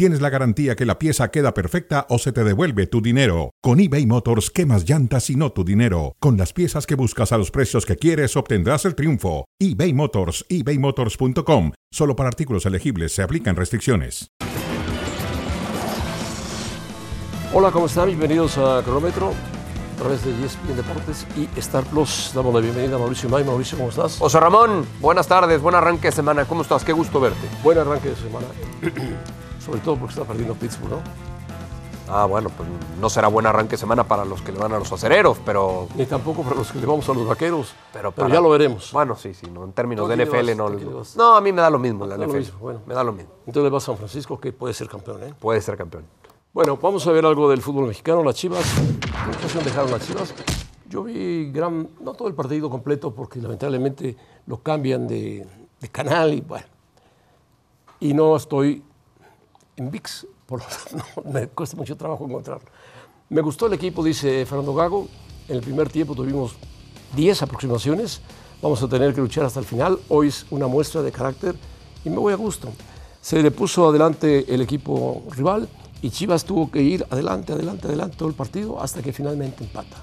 tienes la garantía que la pieza queda perfecta o se te devuelve tu dinero. Con eBay Motors, quemas llantas y no tu dinero. Con las piezas que buscas a los precios que quieres, obtendrás el triunfo. eBay Motors, ebaymotors.com. Solo para artículos elegibles se aplican restricciones. Hola, ¿cómo están? Bienvenidos a Cronómetro a través de ESPN Deportes y Star Plus. Damos la bienvenida a Mauricio May. Mauricio, ¿cómo estás? José Ramón, buenas tardes, buen arranque de semana. ¿Cómo estás? Qué gusto verte. Buen arranque de semana. Sobre todo porque está perdiendo Pittsburgh, ¿no? Ah, bueno, pues no será buen arranque de semana para los que le van a los acereros, pero. Ni tampoco para los que le vamos a los vaqueros. Pero, ya lo veremos. Bueno, sí, sí, no, en términos ¿Tú a de NFL vas? ¿Tú no. le vas? No, a mí me da lo mismo la lo NFL. mismo, bueno. Me da lo mismo. Entonces le va a San Francisco, que puede ser campeón, ¿eh? Puede ser campeón. Bueno, vamos a ver algo del fútbol mexicano. Las Chivas, ¿qué dejaron las Chivas? Yo vi gran, no todo el partido completo porque lamentablemente lo cambian de, de canal y bueno. Y no estoy en VIX, por lo no, me cuesta mucho trabajo encontrarlo. Me gustó el equipo, dice Fernando Gago. En el primer tiempo tuvimos 10 aproximaciones. Vamos a tener que luchar hasta el final. Hoy es una muestra de carácter y me voy a gusto. Se le puso adelante el equipo rival y Chivas tuvo que ir adelante, adelante, adelante todo el partido hasta que finalmente empata.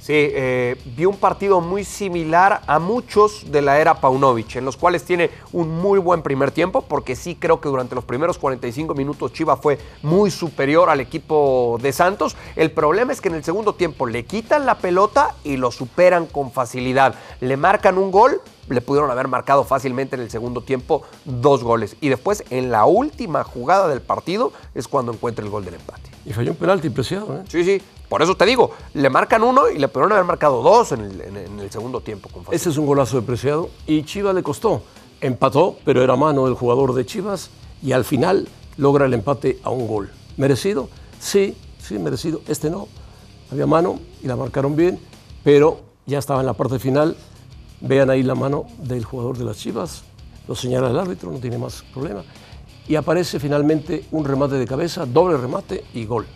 Sí, eh, vi un partido muy similar a muchos de la era Paunovic, en los cuales tiene un muy buen primer tiempo, porque sí creo que durante los primeros 45 minutos Chivas fue muy superior al equipo de Santos. El problema es que en el segundo tiempo le quitan la pelota y lo superan con facilidad. Le marcan un gol, le pudieron haber marcado fácilmente en el segundo tiempo dos goles. Y después, en la última jugada del partido, es cuando encuentra el gol del empate. Y falló un penalti preciado. ¿eh? Sí, sí. Por eso te digo, le marcan uno y le pudieron haber marcado dos en el, en el- en el segundo tiempo. Con. Ese es un golazo de preciado y Chivas le costó. Empató, pero era mano del jugador de Chivas y al final logra el empate a un gol. ¿Merecido? Sí, sí, merecido. Este no. Había mano y la marcaron bien, pero ya estaba en la parte final. Vean ahí la mano del jugador de las Chivas. Lo señala el árbitro, no tiene más problema. Y aparece finalmente un remate de cabeza, doble remate y gol.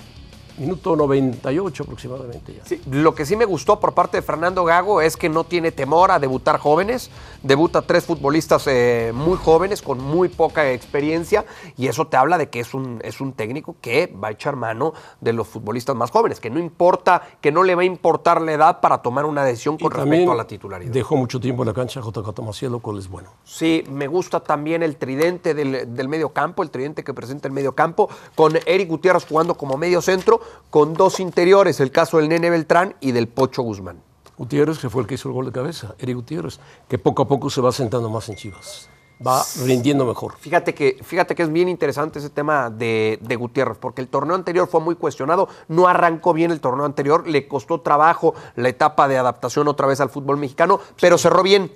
Minuto 98 aproximadamente ya. Sí, lo que sí me gustó por parte de Fernando Gago es que no tiene temor a debutar jóvenes. Debuta tres futbolistas eh, muy jóvenes con muy poca experiencia y eso te habla de que es un, es un técnico que va a echar mano de los futbolistas más jóvenes, que no importa, que no le va a importar la edad para tomar una decisión con Y respecto a la titularidad. Dejó mucho tiempo en la cancha JJ Maciel, lo cual es bueno. Sí, me gusta también el tridente del, del medio campo, el tridente que presenta el medio campo, con Eric Gutiérrez jugando como medio centro, con dos interiores, el caso del Nene Beltrán y del Pocho Guzmán. Gutiérrez, que fue el que hizo el gol de cabeza, Eric Gutiérrez, que poco a poco se va sentando más en Chivas. Va rindiendo mejor. Fíjate que, fíjate que es bien interesante ese tema de, de Gutiérrez, porque el torneo anterior fue muy cuestionado, no arrancó bien el torneo anterior, le costó trabajo la etapa de adaptación otra vez al fútbol mexicano, pero cerró bien,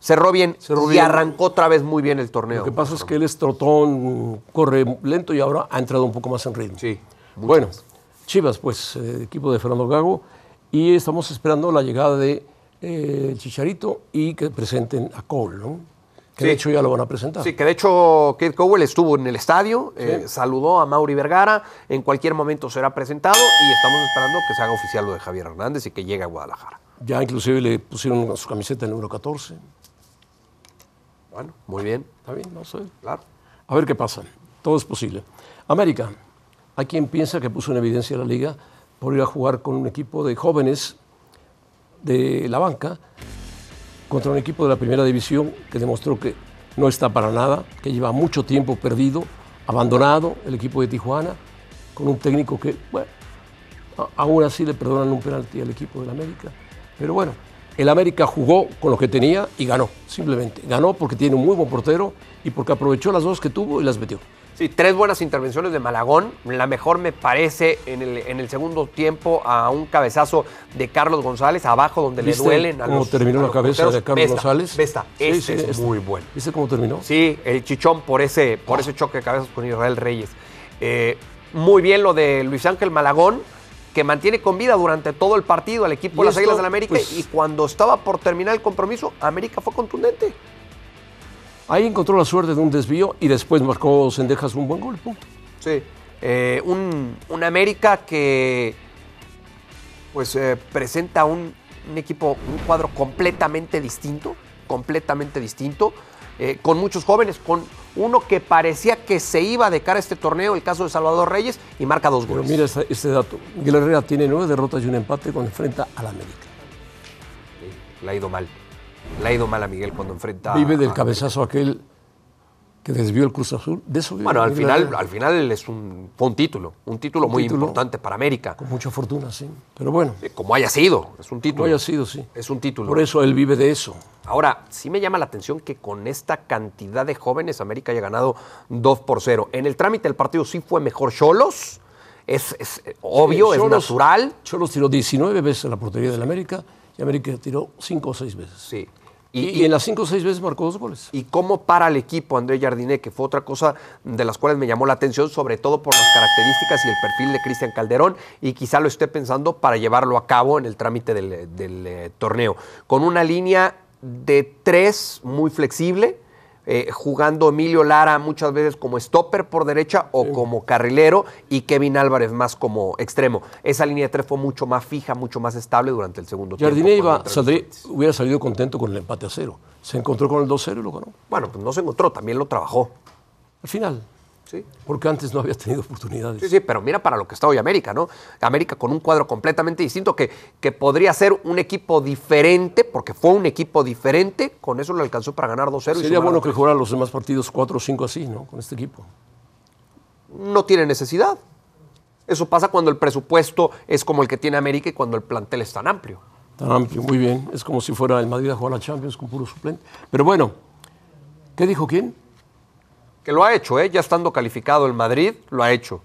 cerró bien Cerró y bien. arrancó otra vez muy bien el torneo. Lo que pasa es que él es trotón, corre lento y ahora ha entrado un poco más en ritmo. Sí, Bueno, más. Chivas, pues, eh, equipo de Fernando Gago, y estamos esperando la llegada de eh, Chicharito y que presenten a Cole, ¿no? Que de hecho ya lo van a presentar. Sí, que de hecho Kate Cowell estuvo en el estadio, eh, saludó a Mauri Vergara, en cualquier momento será presentado y estamos esperando que se haga oficial lo de Javier Hernández y que llegue a Guadalajara. Ya inclusive le pusieron su camiseta el número 14. Bueno, muy bien, Está bien, no sé. claro. A ver qué pasa. Todo es posible. América. Hay quien piensa que puso en evidencia la liga por ir a jugar con un equipo de jóvenes de la banca contra un equipo de la primera división que demostró que no está para nada, que lleva mucho tiempo perdido, abandonado el equipo de Tijuana, con un técnico que, bueno, aún así le perdonan un penalti al equipo del América. Pero bueno, el América jugó con lo que tenía y ganó, simplemente. Ganó porque tiene un muy buen portero y porque aprovechó las dos que tuvo y las metió. Sí, tres buenas intervenciones de Malagón. La mejor me parece en el, en el segundo tiempo a un cabezazo de Carlos González, abajo donde le ¿Viste duelen a cómo los terminó la cabeza porteros? de Carlos Vesta, González? Vesta, Sí, sí, es este. muy bueno. ¿Viste cómo terminó? Sí, el chichón por ese, por ese choque de cabezas con Israel Reyes. Eh, muy bien lo de Luis Ángel Malagón, que mantiene con vida durante todo el partido al equipo de las Águilas del América pues- y cuando estaba por terminar el compromiso, América fue contundente. Ahí encontró la suerte de un desvío y después marcó Sendejas un buen gol, punto. Sí. Eh, un, un América que pues eh, presenta un, un equipo, un cuadro completamente distinto, completamente distinto, eh, con muchos jóvenes, con uno que parecía que se iba de cara a este torneo, el caso de Salvador Reyes, y marca dos Pero goles. mira este, este dato. Miguel Herrera tiene nueve derrotas y un empate cuando enfrenta al América. Sí, Le ha ido mal. Le ha ido mal a Miguel cuando enfrenta. Vive del a- cabezazo aquel que desvió el Cruz Azul. De eso Bueno, al final, Herrera. al final es un, fue un título, un título Un muy título. importante para América. Con mucha fortuna, sí. Pero bueno, Eh, Como haya sido, es un título. no haya sido, sí. Es un título. Por eso él vive de eso. Ahora, sí me llama la atención que con esta cantidad de jóvenes América haya ganado 2 por 0. En el trámite del partido sí fue mejor Cholos. Es, es, eh, obvio, es Cholos- natural. Cholos tiró 19 veces a la portería del América y América tiró 5 o 6 veces. Sí. Y, Y, y en las 5 o 6 veces marcó dos goles. y cómo para el equipo André Jardiné, que fue otra cosa de las cuales me llamó la atención, sobre todo por las características y el perfil de Cristian Calderón, y quizá lo esté pensando para llevarlo a cabo en el trámite del, del, eh, torneo. Con una línea de tres muy flexible, eh, jugando Emilio Lara muchas veces como stopper por derecha o como carrilero, y Kevin Álvarez más como extremo. Esa línea de tres fue mucho más fija, mucho más estable durante el segundo Jardiné tiempo. saldría- hubiera salido contento con el empate a cero. Se encontró con el 2-0 y lo ganó. Bueno, pues no se encontró, también lo trabajó. Al final, Sí. porque antes no había tenido oportunidades. Sí, sí, pero mira para lo que está hoy América, ¿no? América con un cuadro completamente distinto que, que podría ser un equipo diferente, porque fue un equipo diferente, con eso lo alcanzó para ganar 2-0. y Sería sumar bueno a que tres. jugara los demás partidos 4 o 5 así, ¿no? Con este equipo. No tiene necesidad. Eso pasa cuando el presupuesto es como el que tiene América y cuando el plantel es tan amplio. Tan amplio, muy bien. Es como si fuera el Madrid a jugar la Champions con puro suplente. Pero bueno, ¿qué dijo quién? Que lo ha hecho, ¿eh? Ya estando calificado el Madrid, lo ha hecho.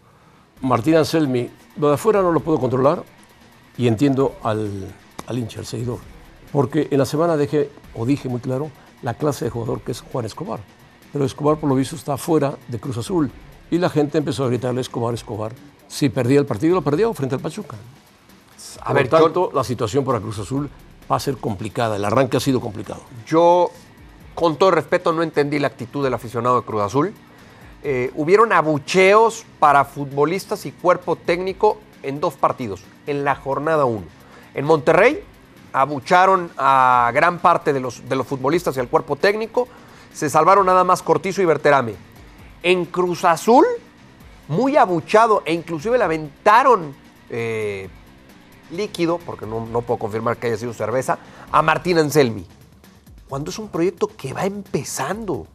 Martín Anselmi. Lo de afuera no lo puedo controlar y entiendo al, al hincha, al seguidor. Porque en la semana dejé, o dije muy claro, la clase de jugador que es Juan Escobar. Pero Escobar, por lo visto, está fuera de Cruz Azul. Y la gente empezó a gritarle Escobar, Escobar. Si perdía el partido, lo perdió frente al Pachuca. A Por ver, yo- tanto, la situación para Cruz Azul va a ser complicada. El arranque ha sido complicado. Yo, con todo respeto, no entendí la actitud del aficionado de Cruz Azul. Eh, hubieron abucheos para futbolistas y cuerpo técnico en dos partidos, en la jornada 1. En Monterrey, abucharon a gran parte de los, de los futbolistas y al cuerpo técnico. Se salvaron nada más Cortizo y Berterame. En Cruz Azul, muy abuchado e inclusive le aventaron eh, líquido, porque no, no puedo confirmar que haya sido cerveza, a Martín Anselmi cuando es un proyecto que va empezando.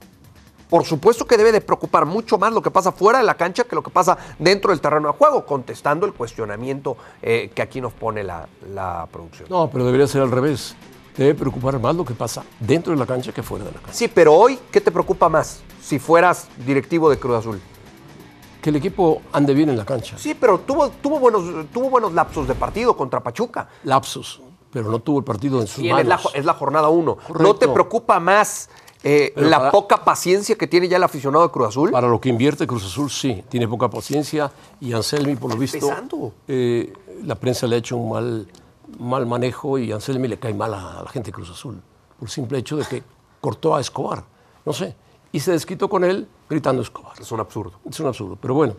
Por supuesto que debe de preocupar mucho más lo que pasa fuera de la cancha que lo que pasa dentro del terreno de juego, contestando el cuestionamiento eh, que aquí nos pone la, la producción. No, pero debería ser al revés. Debe preocupar más lo que pasa dentro de la cancha que fuera de la cancha. Sí, pero hoy, ¿qué te preocupa más si fueras directivo de Cruz Azul? Que el equipo ande bien en la cancha. Sí, pero tuvo, tuvo, buenos, tuvo buenos lapsos de partido contra Pachuca. Lapsos, pero no tuvo el partido en sus Y es la, manos. es la jornada uno. ¿No te preocupa más eh, la para- poca paciencia que tiene ya el aficionado de Cruz Azul? Para lo que invierte Cruz Azul, sí, tiene poca paciencia y Anselmi, por lo visto, eh, la prensa le ha hecho un mal, mal manejo y Anselmi le cae mal a, la gente de Cruz Azul, por el simple hecho de que cortó a Escobar, no sé, y se desquitó con él gritando Escobar. Es un absurdo. Es un absurdo, pero bueno,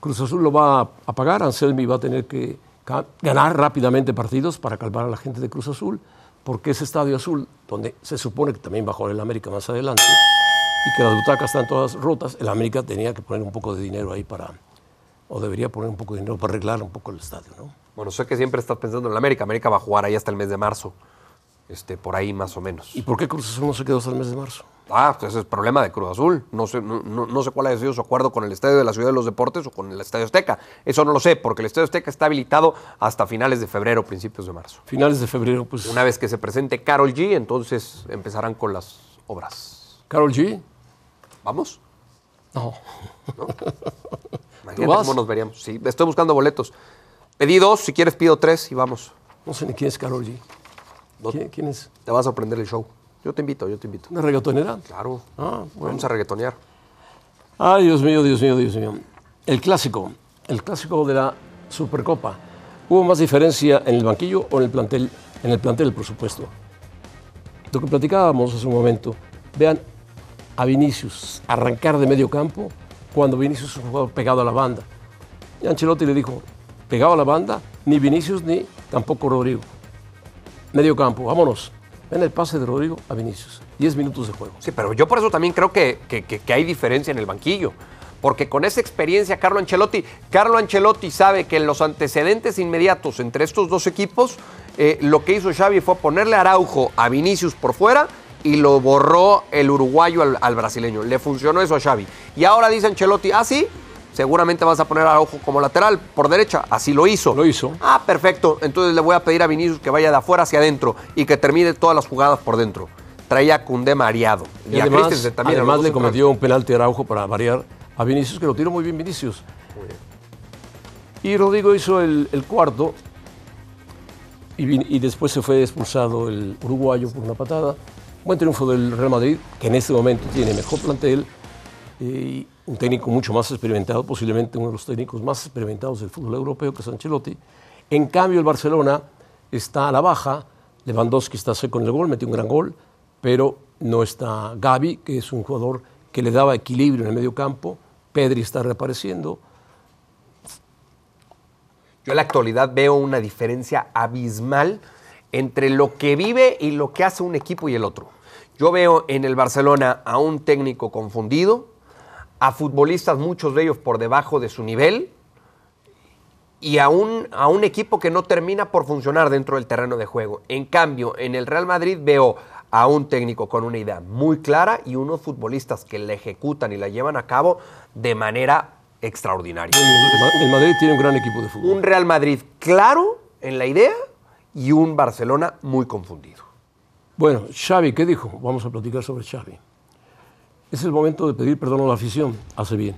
Cruz Azul lo va a, a pagar, Anselmi va a tener que ganar rápidamente partidos para calmar a la gente de Cruz Azul, porque ese estadio azul, donde se supone que también jugar el América más adelante, y que las butacas están todas rotas, el América tenía que poner un poco de dinero ahí para, o debería poner un poco de dinero para arreglar un poco el estadio, ¿no? Bueno, sé que siempre estás pensando en la América. América va a jugar ahí hasta el mes de marzo. Este, por ahí más o menos. ¿Y por qué Cruz Azul no se quedó hasta el mes de marzo? Ah, pues ese es el problema de Cruz Azul. No sé, no, no- no sé cuál haya sido su acuerdo con el Estadio de la Ciudad de los Deportes o con el Estadio Azteca. Eso no lo sé, porque el Estadio Azteca está habilitado hasta finales de febrero, principios de marzo. Finales de febrero, pues, Una vez que se presente Carol G, entonces empezarán con las obras. Carol G, ¿Vamos? no, Imagínate vas? cómo nos veríamos. Sí, estoy buscando boletos. Pedí dos, si quieres pido tres y vamos. no sé ni quién es Carol G. ¿Quién, quién es? Te vas a aprender el show. Yo te invito, yo te invito. ¿Una reggaetonera? Claro. Ah, bueno. Vamos a reggaetonear. Ay, Dios mío, Dios mío, Dios mío. El clásico, el clásico de la Supercopa. ¿Hubo más diferencia en el banquillo o en el plantel, en el plantel, por supuesto? Lo que platicábamos hace un momento. Vean, a Vinicius arrancar de medio campo cuando Vinicius es un jugador pegado a la banda. Y Ancelotti le dijo, pegado a la banda, ni Vinicius ni tampoco Rodrigo. Medio campo, vámonos. Ven el pase de Rodrigo a Vinicius. 10 minutos de juego. Sí, pero yo por eso también creo que, que- que- hay diferencia en el banquillo. Porque con esa experiencia, Carlo Ancelotti, Carlo Ancelotti sabe que en los antecedentes inmediatos entre estos dos equipos, eh, lo que hizo Xavi fue ponerle Araujo a Vinicius por fuera y lo borró el uruguayo al, al brasileño. Le funcionó eso a Xavi. Y ahora dice Ancelotti, ah, sí, seguramente vas a poner a Araujo como lateral por derecha. Así lo hizo. Lo hizo. Ah, perfecto. Entonces le voy a pedir a Vinicius que vaya de afuera hacia adentro y que termine todas las jugadas por dentro. Traía a Cundé mareado. Y a además, Christensen también, a los además le centrales. cometió un penalti a Araujo para variar a Vinicius, que lo tiró muy bien Vinicius. Y Rodrigo hizo el, el cuarto y, y después se fue expulsado el uruguayo por una patada. Buen triunfo del Real Madrid, que en este momento tiene mejor plantel y un técnico mucho más experimentado, posiblemente uno de los técnicos más experimentados del fútbol europeo, que es Ancelotti. En cambio, el Barcelona está a la baja. Lewandowski está seco en el gol, metió un gran gol, pero no está Gaby, que es un jugador que le daba equilibrio en el medio campo. Pedri está reapareciendo. Yo en la actualidad veo una diferencia abismal entre lo que vive y lo que hace un equipo y el otro. Yo veo en el Barcelona a un técnico confundido, a futbolistas, muchos de ellos por debajo de su nivel, y a un, a un equipo que no termina por funcionar dentro del terreno de juego. En cambio, en el Real Madrid veo a un técnico con una idea muy clara y unos futbolistas que la ejecutan y la llevan a cabo de manera extraordinaria. El Ma- el Madrid tiene un gran equipo de fútbol. Un Real Madrid claro en la idea y un Barcelona muy confundido. Bueno, Xavi, ¿qué dijo? Vamos a platicar sobre Xavi. Es el momento de pedir perdón a la afición, hace bien,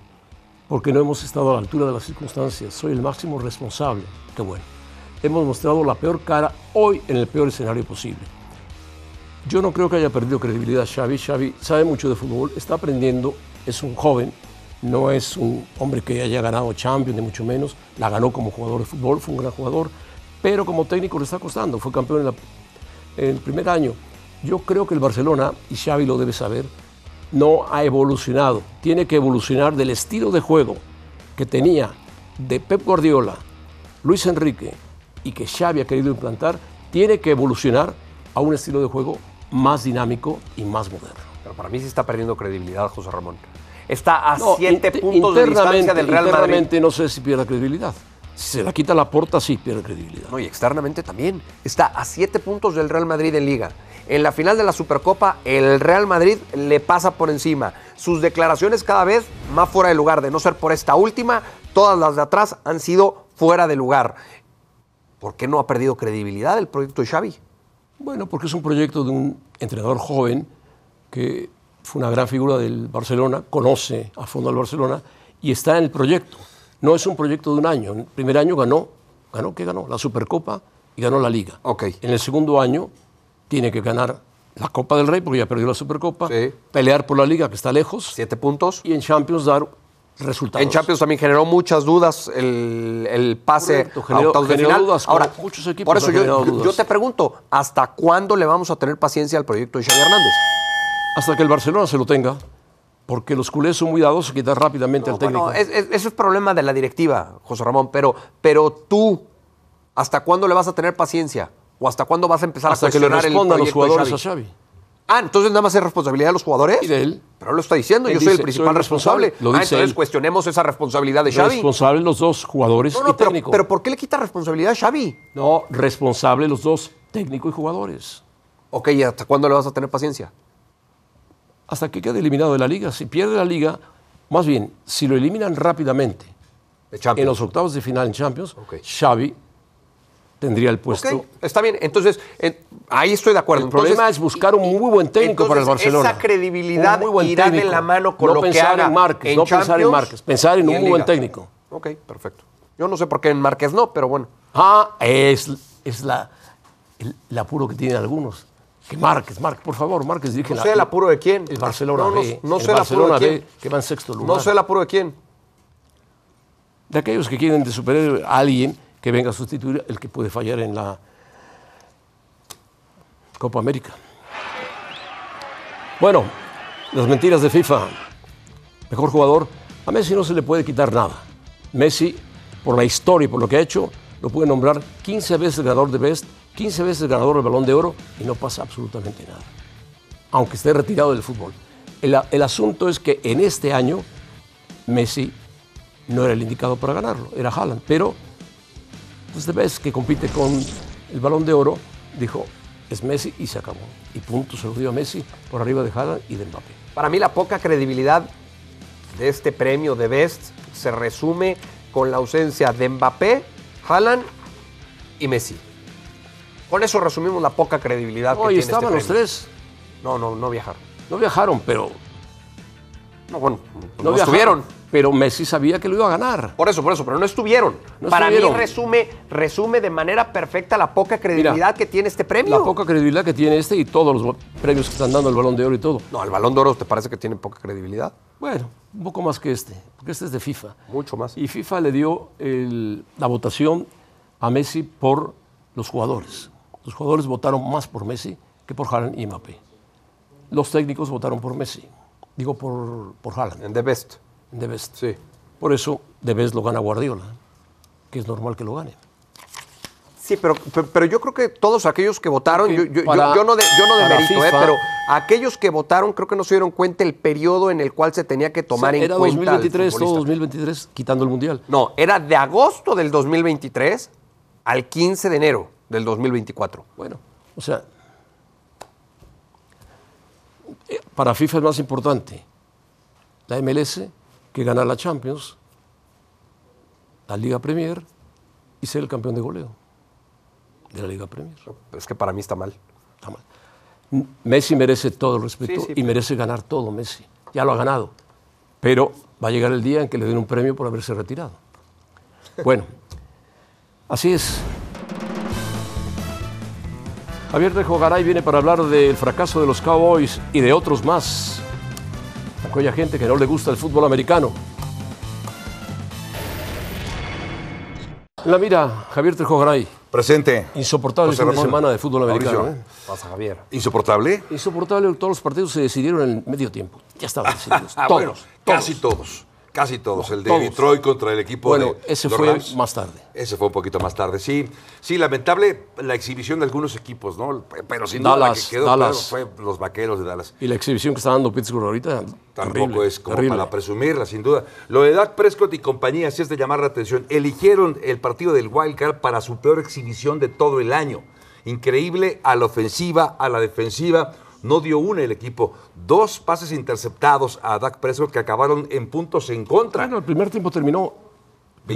porque no hemos estado a la altura de las circunstancias. Soy el máximo responsable. Qué bueno. Hemos mostrado la peor cara hoy en el peor escenario posible. Yo no creo que haya perdido credibilidad Xavi. Xavi sabe mucho de fútbol, está aprendiendo, es un joven, no es un hombre que haya ganado Champions, ni mucho menos. La ganó como jugador de fútbol, fue un gran jugador, pero como técnico le está costando. Fue campeón en, la- en el primer año. Yo creo que el Barcelona, y Xavi lo debe saber, no ha evolucionado. Tiene que evolucionar del estilo de juego que tenía de Pep Guardiola, Luis Enrique y que Xavi ha querido implantar, tiene que evolucionar a un estilo de juego más dinámico y más moderno. Pero para mí sí está perdiendo credibilidad José Ramón. Está a No, siete puntos de distancia del Real Madrid. internamente no sé si pierde credibilidad. Si se la quita la porta, sí pierde credibilidad. No, y externamente también. Está a siete puntos del Real Madrid en Liga. En la final de la Supercopa, el Real Madrid le pasa por encima. Sus declaraciones cada vez más fuera de lugar. De no ser por esta última, todas las de atrás han sido fuera de lugar. ¿Por qué no ha perdido credibilidad el proyecto de Xavi? Bueno, porque es un proyecto de un entrenador joven que fue una gran figura del Barcelona, conoce a fondo al Barcelona y está en el proyecto. No es un proyecto de un año. En el primer año ganó, ganó, ¿qué ganó? La Supercopa y ganó la Liga. Ok. En el segundo año tiene que ganar la Copa del Rey porque ya perdió la Supercopa, Sí. pelear por la Liga que está lejos Siete puntos. y en Champions dar resultados. En Champions también generó muchas dudas el, el pase Correcto, generó- dudas, Ahora, muchos equipos por eso dudas. yo te pregunto, ¿hasta cuándo le vamos a tener paciencia al proyecto de Xavi Hernández? Hasta que el Barcelona se lo tenga, porque los culés son muy dados a quitar rápidamente al técnico. Bueno, es- es- eso es problema de la directiva, José Ramón, pero, pero tú, ¿hasta cuándo le vas a tener paciencia? ¿O hasta cuándo vas a empezar hasta a que le cuestionar el respondan los de jugadores a Xavi? Xavi. Ah, entonces nada más es responsabilidad de los jugadores. Y de él. Pero él lo está diciendo, Él yo soy el principal soy responsable, responsable. lo ah, dice entonces él. cuestionemos esa responsabilidad de Xavi. Responsable los dos, jugadores No, y pero, técnico. pero ¿por qué le quita responsabilidad a Xavi? no, responsable los dos, técnico y jugadores. Ok, ¿y hasta cuándo le vas a tener paciencia? Hasta que quede eliminado de la liga. Si pierde la liga, más bien, si lo eliminan rápidamente en los octavos de final en Champions. Xavi tendría el puesto. Está bien. Entonces, eh, ahí estoy de acuerdo. El problema es buscar un muy buen técnico para el Barcelona. Esa credibilidad muy buen irá de técnico. la mano con no lo que pensar haga en Márquez, en no pensar en Márquez, pensar en un muy buen técnico. Ok, perfecto. Yo no sé por qué en Márquez no, pero bueno. Ah, es, es la, el, el apuro que tienen algunos. Que Márquez, Márquez, por favor, Márquez dirige No sé el apuro de quién. El Barcelona No, no- B. no el sé el apuro de Barcelona quién. B, que va en sexto lugar. No sé el apuro de quién. De aquellos que quieren de superhéroe a alguien que venga a sustituir el que puede fallar en la Copa América. Bueno, Las mentiras de FIFA. Mejor jugador. A Messi no se le puede quitar nada. Messi, por la historia y por lo que ha hecho, lo puede nombrar 15 veces ganador de Best, 15 veces ganador del Balón de Oro y no pasa absolutamente nada. Aunque esté retirado del fútbol. El, asunto es que en este año Messi no era el indicado para ganarlo, era Haaland. Pero pues de vez que compite con el balón de oro, dijo, es Messi y se acabó. Y punto, se lo dio a Messi por arriba de Haaland y de Mbappé. Para mí la poca credibilidad de este premio de Best se resume con la ausencia de Mbappé, Haaland y Messi. Con eso resumimos la poca credibilidad que tiene estaban este los tres. No, no, no viajaron. No viajaron, pero No, bueno, no, no, viajaron. estuvieron. Pero Messi sabía que lo iba a ganar. Por eso, por eso, pero no estuvieron. No Para estuvieron. mí resume, resume de manera perfecta la poca credibilidad que tiene este premio. La poca credibilidad que tiene este y todos los premios que están dando el balón de oro y todo. No, el balón de oro te parece que tiene poca credibilidad. Bueno, un poco más que este, porque este es de FIFA. Mucho más. Y FIFA le dio el- la votación a Messi por los jugadores. Los jugadores votaron más por Messi que por Haaland y Mbappé. Los técnicos votaron por Messi. Digo por, por Haaland, En The Best. De Best. Sí. Por eso, de Best lo gana Guardiola, que es normal que lo gane. Sí, pero, pero, yo creo que todos aquellos que votaron, yo, yo- yo- para- yo no, de, yo no para demerito, ¿eh? Pero aquellos que votaron creo que no se dieron cuenta el periodo en el cual se tenía que tomar en Era cuenta. al 2023, todo futbolista. 2023, quitando el Mundial. No, era de agosto del 2023 al 15 de enero del 2024. Bueno, o sea, eh, para FIFA es más importante la MLS que ganar la Champions, la Liga Premier y ser el campeón de goleo de la Liga Premier. Es que para mí está mal. Está mal. Messi merece todo el respeto Sí, sí. y merece ganar todo Messi. Ya lo ha ganado. Pero va a llegar el día en que le den un premio por haberse retirado. Bueno, así es. Javier Trejo Garay viene para hablar del fracaso de los Cowboys y de otros más. Aquella gente que no le gusta el fútbol americano. En la mira, Javier Trejo Garay. Presente. Insoportable José fin de Ramón. semana de fútbol americano. ¿eh? Pasa, Javier. ¿Insoportable? Insoportable, todos los partidos se decidieron en el medio tiempo. Ya estaban decididos. Todos, bueno, todos. casi todos. Casi todos. El de Todos. Detroit contra el equipo Bueno, de ese los fue Rams. más tarde. Ese fue un poquito más tarde, sí. Sí, lamentable la exhibición de algunos equipos, ¿no? Pero sin duda la Dallas, que quedó Dallas. claro fue los vaqueros de Dallas. Y la exhibición que está dando Pittsburgh ahorita, Tampoco terrible, es como terrible. para presumirla, sin duda. Lo de Dak Prescott y compañía sí es de llamar la atención. Eligieron el partido del Wild Card para su peor exhibición de todo el año. Increíble a la ofensiva, a la defensiva. No dio una el equipo. Dos pases interceptados a Dak Prescott que acabaron en puntos en contra. Bueno, el primer tiempo terminó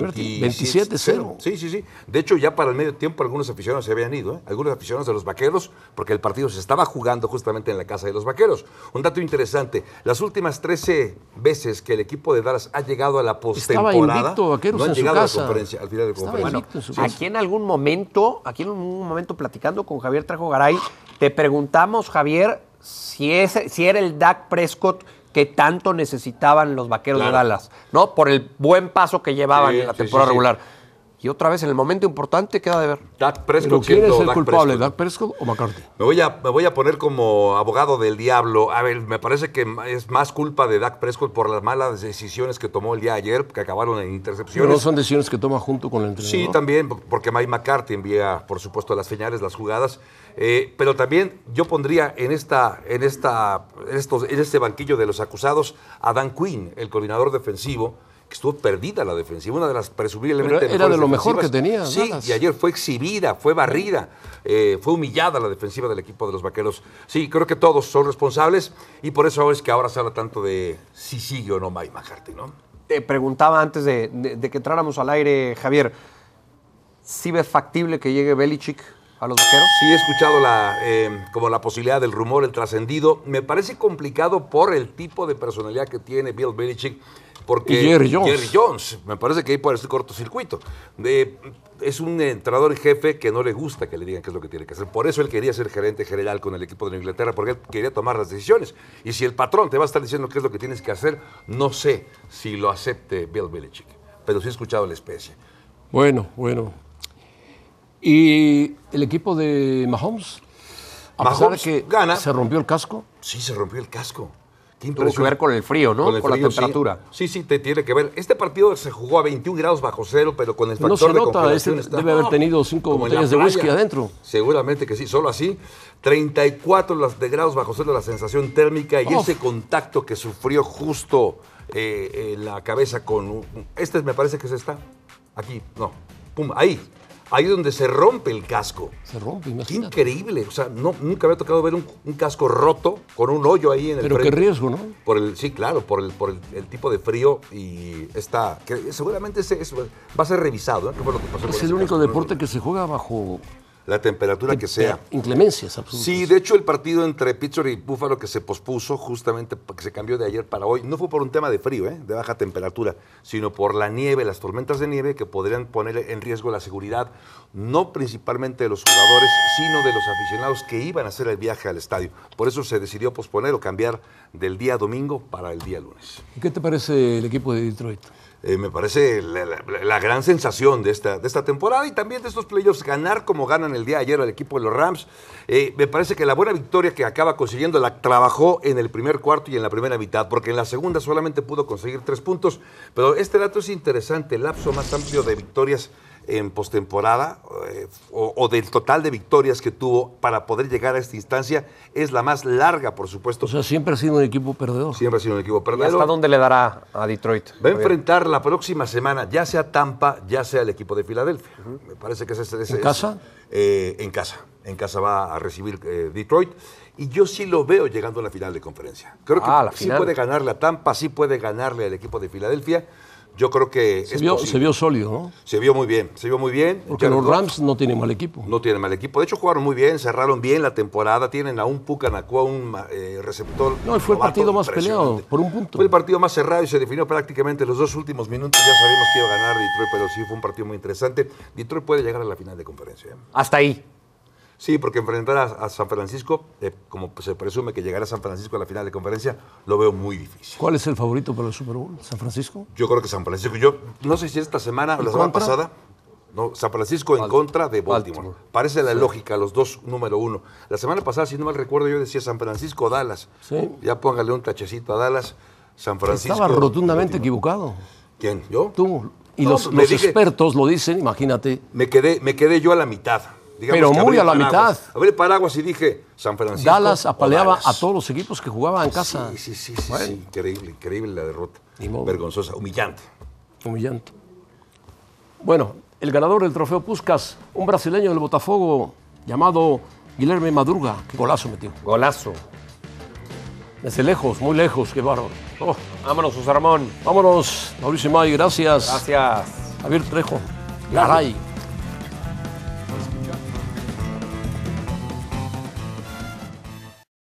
27-0. Sí, sí, sí. De hecho, ya para el medio tiempo algunos aficionados se habían ido, ¿eh? algunos aficionados de los vaqueros, porque el partido se estaba jugando justamente en la casa de los vaqueros. Un dato interesante: las últimas 13 veces que el equipo de Dallas ha llegado a la postemporada, no han en su llegado a la conferencia, al final de conferencia. Sí. Aquí en algún momento, aquí en algún momento platicando con Javier Trajo Garay, te preguntamos, Javier, si, ese, si era el Dak Prescott que tanto necesitaban los vaqueros de. Dallas, ¿no? Por el buen paso que llevaban Sí, en la temporada sí, sí. regular. Y otra vez, en el momento importante, queda de ver. Dak Prescott ¿quién es el Dak culpable, Prescott. Dak Prescott o McCarthy? Me voy, a, me voy a poner como abogado del diablo. A ver, me parece que es más culpa de Dak Prescott por las malas decisiones que tomó el día de ayer, que acabaron en intercepciones. Pero no son decisiones que toma junto con el entrenador. Sí, también, porque Mike McCarthy envía, por supuesto, las señales, las jugadas. Eh, pero también yo pondría en esta, en esta, en estos, en este banquillo de los acusados a Dan Quinn, el coordinador defensivo, que estuvo perdida la defensiva, una de las presumiblemente Pero era de lo mejor que tenía, Sí, Dallas. y ayer fue exhibida, fue barrida, eh, fue humillada la defensiva del equipo de los vaqueros. Sí, creo que todos son responsables y por eso es que ahora se habla tanto de si sigue o no Mike McCarthy, ¿no? Te preguntaba antes de, de- de que entráramos al aire, Javier, ¿sí ves factible que llegue Belichick a los vaqueros? Sí, he escuchado la, eh, como la posibilidad del rumor, el trascendido. Me parece complicado por el tipo de personalidad que tiene Bill Belichick. Porque Y Jerry Jones. Jerry Jones, me parece que ahí puede ser cortocircuito. Es un entrenador en jefe que no le gusta que le digan qué es lo que tiene que hacer. Por eso él quería ser gerente general con el equipo de Inglaterra, porque él quería tomar las decisiones. Y si el patrón te va a estar diciendo qué es lo que tienes que hacer, no sé si lo acepte Bill Belichick. Pero sí he escuchado la especie. Bueno, bueno. ¿Y el equipo de Mahomes? A pesar de que gana. se rompió el casco, Sí, se rompió el casco. Tuvo que ver con el frío, ¿no? Con, el Con la frío, temperatura. Sí, sí, te tiene que ver. Este partido se jugó a 21 grados bajo cero, pero con el factor No se de nota, congelación este está- debe haber tenido cinco como botellas de whisky adentro. Seguramente que sí, solo así. 34 las- de grados bajo cero la sensación térmica y Uf. ese contacto que sufrió justo eh, en la cabeza con... Este me parece que es esta. Aquí, no. Pum, ahí. Ahí es donde se rompe el casco. Se rompe, Qué imagínate. increíble. O sea, no, nunca había tocado ver un, un casco roto con un hoyo ahí en el Pero qué frente. riesgo, ¿no? Por el, sí, claro, por el, por el, el tipo de frío y está. Que seguramente eso va a ser revisado. ¿eh? ¿Qué que pasó Es el único casco? deporte que se juega bajo La temperatura que sea. inclemencias absolutas. Sí, de hecho el partido entre Pittsburgh y Buffalo que se pospuso justamente porque se cambió de ayer para hoy, no fue por un tema de frío, ¿eh? de baja temperatura, sino por la nieve, las tormentas de nieve que podrían poner en riesgo la seguridad, no principalmente de los jugadores, sino de los aficionados que iban a hacer el viaje al estadio. Por eso se decidió posponer o cambiar del día domingo para el día lunes. ¿Y ¿Qué te parece el equipo de Detroit? Eh, me parece la, gran sensación de esta, de esta temporada y también de estos playoffs. Ganar como ganan el día de ayer al equipo de los Rams. Eh, me parece que la buena victoria que acaba consiguiendo la trabajó en el primer cuarto y en la primera mitad, porque en la segunda solamente pudo conseguir tres puntos. Pero este dato es interesante: el lapso más amplio de victorias en postemporada eh, o, o del total de victorias que tuvo para poder llegar a esta instancia es la más larga, por supuesto. O sea, siempre ha sido un equipo perdedor. Siempre ha sido un equipo ¿Y perdedor. hasta dónde le dará a Detroit? Va a enfrentar la próxima semana, ya sea Tampa, ya sea el equipo de Filadelfia. Me parece que ese, ese- ese- ¿En casa? eh, en casa. En casa va a recibir eh, Detroit. Y yo sí lo veo llegando a la final de conferencia. Creo que Ah, sí final. puede ganarle a Tampa, sí puede ganarle al equipo de Filadelfia. Yo creo que Se es vio, posible. se vio sólido, ¿no? Se vio muy bien, se vio muy bien. Porque Jared los Goff Rams no tienen mal equipo. no tienen mal equipo. De hecho, jugaron muy bien, cerraron bien la temporada. Tienen a un Pucanacua, un eh, receptor. No, y fue el partido más peleado, por un punto. Fue el partido más cerrado y se definió prácticamente los dos últimos minutos. Ya sabemos que iba a ganar Detroit, pero sí fue un partido muy interesante. Detroit puede llegar a la final de conferencia. ¿eh? Hasta ahí. Sí, porque enfrentar a, a San Francisco, eh, como se presume que llegará San Francisco a la final de conferencia, lo veo muy difícil. ¿Cuál es el favorito para el Super Bowl? ¿San Francisco? Yo creo que San Francisco, yo no sé si esta semana o la semana contra? pasada, no, San Francisco en contra de Baltimore. Baltimore. Parece la lógica, los dos número uno. La semana pasada, si no mal recuerdo, yo decía San Francisco, Dallas. Sí. Ya póngale un tachecito a Dallas, San Francisco. Estaba rotundamente Baltimore. equivocado. ¿Quién? ¿Yo? Tú. Y No, los, los dije- expertos lo dicen, imagínate. Me quedé, me quedé yo a la mitad. Digamos Pero que muy a la paraguas. mitad. Abrí el paraguas y dije San Francisco. Dallas apaleaba Dallas. a todos los equipos que jugaban en casa. Sí, sí, sí, sí, Bueno. sí. Increíble, increíble la derrota. Vergonzosa, humillante. Humillante. Bueno, el ganador del trofeo Puskas, un brasileño del Botafogo llamado Guilherme Madruga. Qué golazo metió. Golazo. Desde lejos, muy lejos, qué bárbaro. Oh, Vámonos, José Ramón. vámonos, Mauricio May, gracias. Gracias. Javier Trejo. Garay.